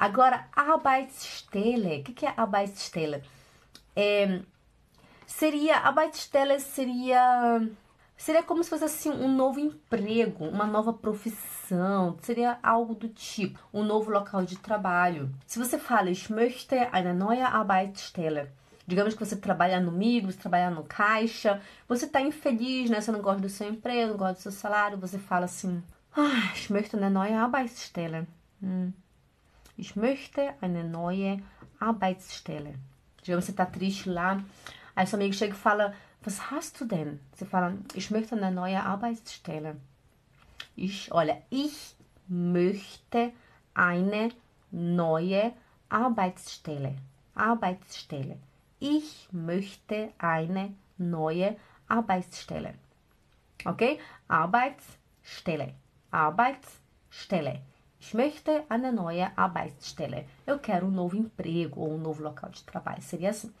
Agora, Arbeitsstelle. O que, é Arbeitsstelle? É, seria, Arbeitsstelle seria Seria como se fosse assim um novo emprego, uma nova profissão, seria algo do tipo, um novo local de trabalho. Se você fala, ich möchte eine neue Arbeitsstelle, digamos que você trabalha no Migros, trabalha no caixa, você está infeliz, né? Você não gosta do seu emprego, não gosta do seu salário, você fala assim, ah, ich möchte eine neue Arbeitsstelle. Hum. Ich möchte eine neue Arbeitsstelle. Digamos você está triste lá, aí seu amigo chega e fala, Was hast du denn? Sie fragen, ich möchte eine neue Arbeitsstelle. Ich, olha, ich möchte eine neue Arbeitsstelle. Arbeitsstelle. Ich möchte eine neue Arbeitsstelle. Okay? Arbeitsstelle. Arbeitsstelle. Ich möchte eine neue Arbeitsstelle. Eu quero um novo emprego ou um novo local de trabalho. Seria assim.